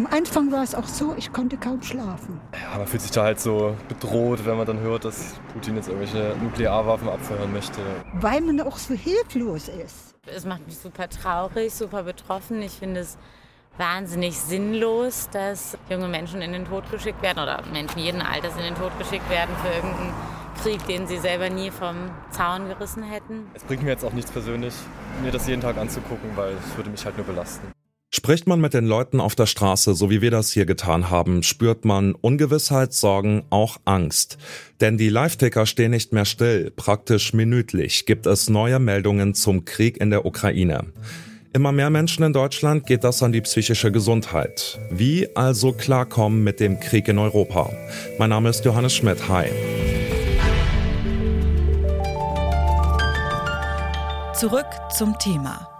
Am Anfang war es auch so, ich konnte kaum schlafen. Ja, man fühlt sich da halt so bedroht, wenn man dann hört, dass Putin jetzt irgendwelche Nuklearwaffen abfeuern möchte. Weil man auch so hilflos ist. Es macht mich super traurig, super betroffen. Ich finde es wahnsinnig sinnlos, dass junge Menschen in den Tod geschickt werden oder Menschen jeden Alters in den Tod geschickt werden für irgendeinen Krieg, den sie selber nie vom Zaun gerissen hätten. Es bringt mir jetzt auch nichts persönlich, mir das jeden Tag anzugucken, weil es würde mich halt nur belasten. Spricht man mit den Leuten auf der Straße, so wie wir das hier getan haben, spürt man Ungewissheit, Sorgen, auch Angst. Denn die Live-Ticker stehen nicht mehr still. Praktisch minütlich gibt es neue Meldungen zum Krieg in der Ukraine. Immer mehr Menschen in Deutschland geht das an die psychische Gesundheit. Wie also klarkommen mit dem Krieg in Europa? Mein Name ist Johannes Schmidt. Hi. Zurück zum Thema.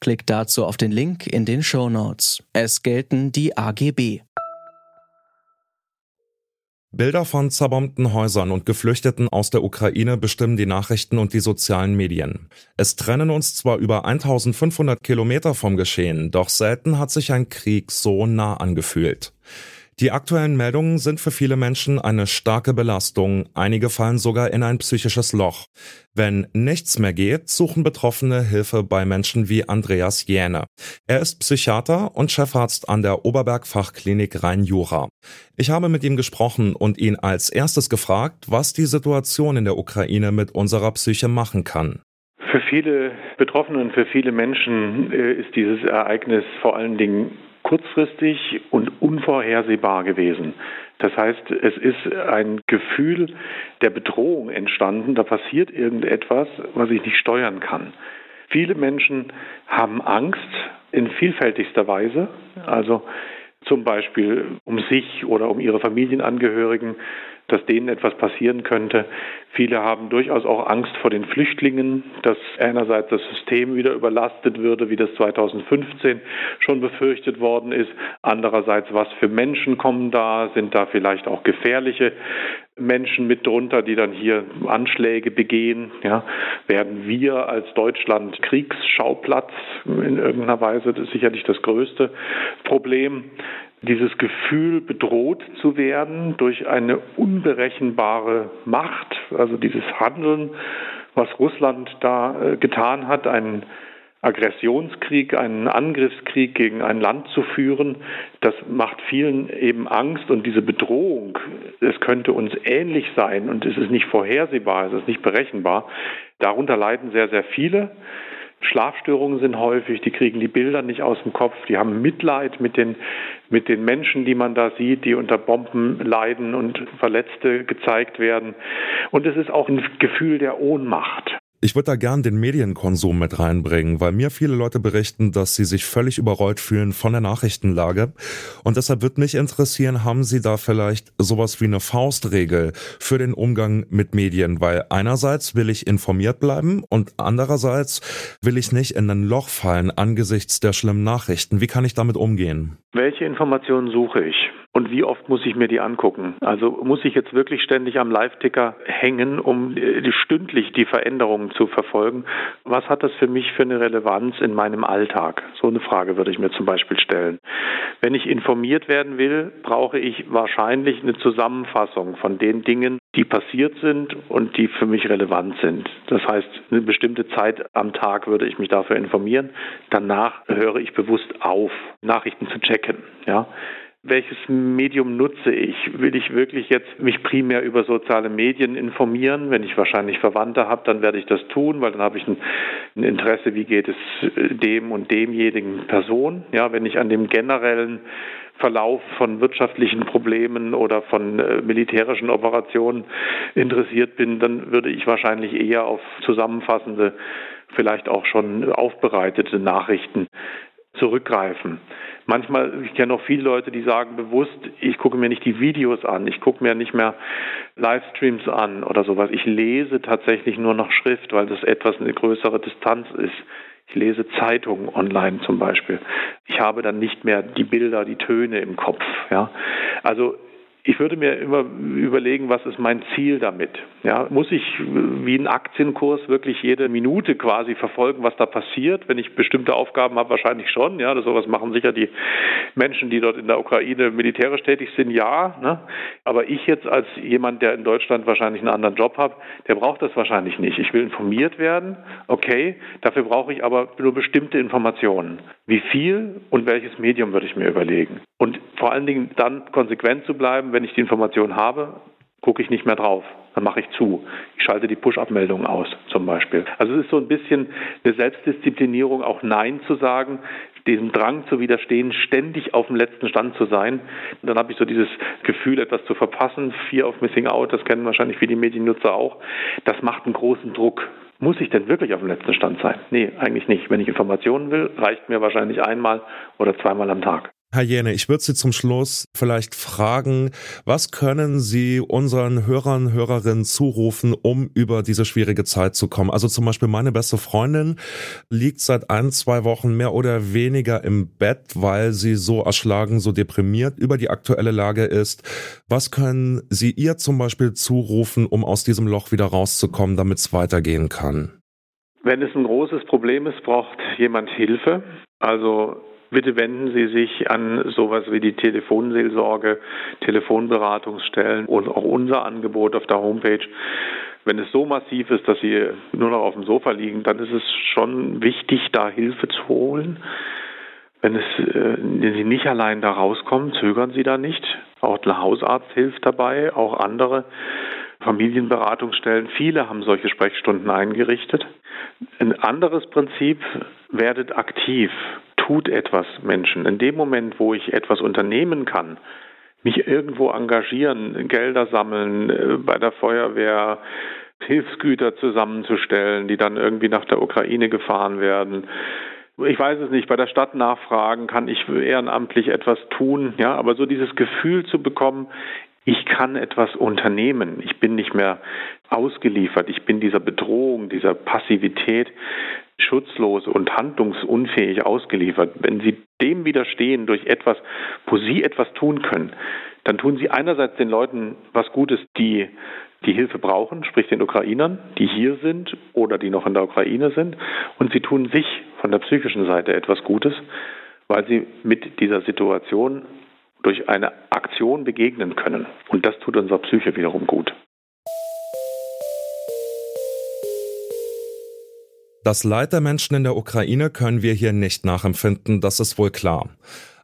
Klickt dazu auf den Link in den Show Notes. Es gelten die AGB. Bilder von zerbombten Häusern und Geflüchteten aus der Ukraine bestimmen die Nachrichten und die sozialen Medien. Es trennen uns zwar über 1500 Kilometer vom Geschehen, doch selten hat sich ein Krieg so nah angefühlt. Die aktuellen Meldungen sind für viele Menschen eine starke Belastung, einige fallen sogar in ein psychisches Loch. Wenn nichts mehr geht, suchen Betroffene Hilfe bei Menschen wie Andreas Jäne. Er ist Psychiater und Chefarzt an der Oberberg Fachklinik Rhein-Jura. Ich habe mit ihm gesprochen und ihn als erstes gefragt, was die Situation in der Ukraine mit unserer Psyche machen kann. Für viele Betroffene und für viele Menschen äh, ist dieses Ereignis vor allen Dingen kurzfristig und unvorhersehbar gewesen. Das heißt, es ist ein Gefühl der Bedrohung entstanden, da passiert irgendetwas, was ich nicht steuern kann. Viele Menschen haben Angst in vielfältigster Weise, also zum Beispiel um sich oder um ihre Familienangehörigen, dass denen etwas passieren könnte. Viele haben durchaus auch Angst vor den Flüchtlingen, dass einerseits das System wieder überlastet würde, wie das 2015 schon befürchtet worden ist. Andererseits, was für Menschen kommen da? Sind da vielleicht auch gefährliche Menschen mit drunter, die dann hier Anschläge begehen? Ja, werden wir als Deutschland Kriegsschauplatz in irgendeiner Weise? Das ist sicherlich das größte Problem dieses Gefühl, bedroht zu werden durch eine unberechenbare Macht, also dieses Handeln, was Russland da äh, getan hat, einen Aggressionskrieg, einen Angriffskrieg gegen ein Land zu führen, das macht vielen eben Angst und diese Bedrohung, es könnte uns ähnlich sein und es ist nicht vorhersehbar, es ist nicht berechenbar. Darunter leiden sehr, sehr viele. Schlafstörungen sind häufig, die kriegen die Bilder nicht aus dem Kopf, die haben Mitleid mit den, mit den Menschen, die man da sieht, die unter Bomben leiden und Verletzte gezeigt werden. Und es ist auch ein Gefühl der Ohnmacht. Ich würde da gern den Medienkonsum mit reinbringen, weil mir viele Leute berichten, dass sie sich völlig überrollt fühlen von der Nachrichtenlage. Und deshalb würde mich interessieren, haben Sie da vielleicht sowas wie eine Faustregel für den Umgang mit Medien? Weil einerseits will ich informiert bleiben und andererseits will ich nicht in ein Loch fallen angesichts der schlimmen Nachrichten. Wie kann ich damit umgehen? Welche Informationen suche ich? Und wie oft muss ich mir die angucken? Also muss ich jetzt wirklich ständig am Live-Ticker hängen, um äh, stündlich die Veränderungen zu verfolgen? Was hat das für mich für eine Relevanz in meinem Alltag? So eine Frage würde ich mir zum Beispiel stellen. Wenn ich informiert werden will, brauche ich wahrscheinlich eine Zusammenfassung von den Dingen, die passiert sind und die für mich relevant sind. Das heißt, eine bestimmte Zeit am Tag würde ich mich dafür informieren. Danach höre ich bewusst auf, Nachrichten zu checken. Ja welches Medium nutze ich? Will ich wirklich jetzt mich primär über soziale Medien informieren? Wenn ich wahrscheinlich Verwandte habe, dann werde ich das tun, weil dann habe ich ein, Interesse, wie geht es dem und demjenigen Person. Ja, wenn ich an dem generellen Verlauf von wirtschaftlichen Problemen oder von äh, militärischen Operationen interessiert bin, dann würde ich wahrscheinlich eher auf zusammenfassende, vielleicht auch schon aufbereitete Nachrichten zurückgreifen. Manchmal, ich kenne auch viele Leute, die sagen bewusst, ich gucke mir nicht die Videos an, ich gucke mir nicht mehr Livestreams an oder sowas. Ich lese tatsächlich nur noch Schrift, weil das etwas eine größere Distanz ist. Ich lese Zeitungen online zum Beispiel. Ich habe dann nicht mehr die Bilder, die Töne im Kopf. Ja, also ich würde mir immer überlegen, was ist mein Ziel damit? Ja, muss ich wie ein Aktienkurs wirklich jede Minute quasi verfolgen, was da passiert? Wenn ich bestimmte Aufgaben habe, wahrscheinlich schon. Ja, das sowas machen sicher die Menschen, die dort in der Ukraine militärisch tätig sind, ja. Ne? Aber ich jetzt als jemand, der in Deutschland wahrscheinlich einen anderen Job hat, der braucht das wahrscheinlich nicht. Ich will informiert werden, okay. Dafür brauche ich aber nur bestimmte Informationen. Wie viel und welches Medium würde ich mir überlegen? Und vor allen Dingen dann konsequent zu bleiben, wenn ich die Information habe, gucke ich nicht mehr drauf. Dann mache ich zu. Ich schalte die Push-Abmeldung aus, zum Beispiel. Also es ist so ein bisschen eine Selbstdisziplinierung, auch Nein zu sagen, diesem Drang zu widerstehen, ständig auf dem letzten Stand zu sein. Dann habe ich so dieses Gefühl, etwas zu verpassen. Fear of Missing Out, das kennen wahrscheinlich viele Mediennutzer auch. Das macht einen großen Druck. Muss ich denn wirklich auf dem letzten Stand sein? Nee, eigentlich nicht. Wenn ich Informationen will, reicht mir wahrscheinlich einmal oder zweimal am Tag. Herr Jene, ich würde Sie zum Schluss vielleicht fragen, was können Sie unseren Hörern, Hörerinnen zurufen, um über diese schwierige Zeit zu kommen? Also zum Beispiel meine beste Freundin liegt seit ein, zwei Wochen mehr oder weniger im Bett, weil sie so erschlagen, so deprimiert über die aktuelle Lage ist. Was können Sie ihr zum Beispiel zurufen, um aus diesem Loch wieder rauszukommen, damit es weitergehen kann? Wenn es ein großes Problem ist, braucht jemand Hilfe. Also Bitte wenden Sie sich an sowas wie die Telefonseelsorge, Telefonberatungsstellen und auch unser Angebot auf der Homepage. Wenn es so massiv ist, dass Sie nur noch auf dem Sofa liegen, dann ist es schon wichtig, da Hilfe zu holen. Wenn, es, äh, wenn Sie nicht allein da rauskommen, zögern Sie da nicht. Auch der Hausarzt hilft dabei, auch andere Familienberatungsstellen. Viele haben solche Sprechstunden eingerichtet. Ein anderes Prinzip, werdet aktiv tut etwas Menschen. In dem Moment, wo ich etwas unternehmen kann, mich irgendwo engagieren, Gelder sammeln, äh, bei der Feuerwehr Hilfsgüter zusammenzustellen, die dann irgendwie nach der Ukraine gefahren werden. Ich weiß es nicht, bei der Stadt nachfragen, kann ich ehrenamtlich etwas tun, ja, aber so dieses Gefühl zu bekommen, ich kann etwas unternehmen. Ich bin nicht mehr ausgeliefert. Ich bin dieser Bedrohung, dieser Passivität schutzlos und handlungsunfähig ausgeliefert. Wenn Sie dem widerstehen durch etwas, wo Sie etwas tun können, dann tun Sie einerseits den Leuten was Gutes, die die Hilfe brauchen, sprich den Ukrainern, die hier sind oder die noch in der Ukraine sind, und Sie tun sich von der psychischen Seite etwas Gutes, weil Sie mit dieser Situation durch eine Aktion begegnen können. Und das tut unserer Psyche wiederum gut. Das Leid der Menschen in der Ukraine können wir hier nicht nachempfinden, das ist wohl klar.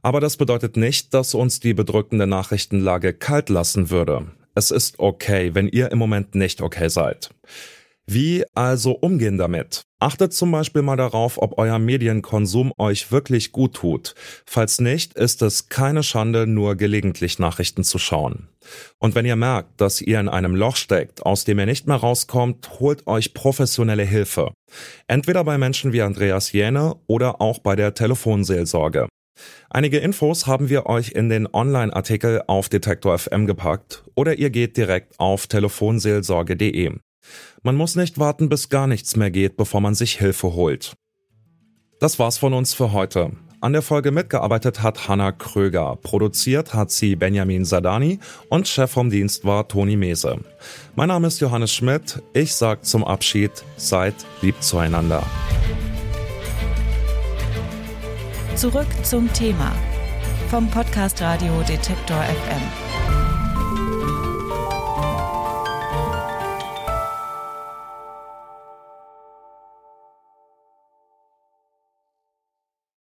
Aber das bedeutet nicht, dass uns die bedrückende Nachrichtenlage kalt lassen würde. Es ist okay, wenn ihr im Moment nicht okay seid. Wie also umgehen damit? Achtet zum Beispiel mal darauf, ob euer Medienkonsum euch wirklich gut tut. Falls nicht, ist es keine Schande, nur gelegentlich Nachrichten zu schauen. Und wenn ihr merkt, dass ihr in einem Loch steckt, aus dem ihr nicht mehr rauskommt, holt euch professionelle Hilfe. Entweder bei Menschen wie Andreas Jäne oder auch bei der Telefonseelsorge. Einige Infos haben wir euch in den Online-Artikel auf Detektor FM gepackt oder ihr geht direkt auf telefonseelsorge.de. Man muss nicht warten, bis gar nichts mehr geht, bevor man sich Hilfe holt. Das war's von uns für heute. An der Folge mitgearbeitet hat Hanna Kröger, produziert hat sie Benjamin Sadani und Chef vom Dienst war Toni Mese. Mein Name ist Johannes Schmidt, ich sag zum Abschied, seid lieb zueinander. Zurück zum Thema vom Podcast Radio Detektor FM.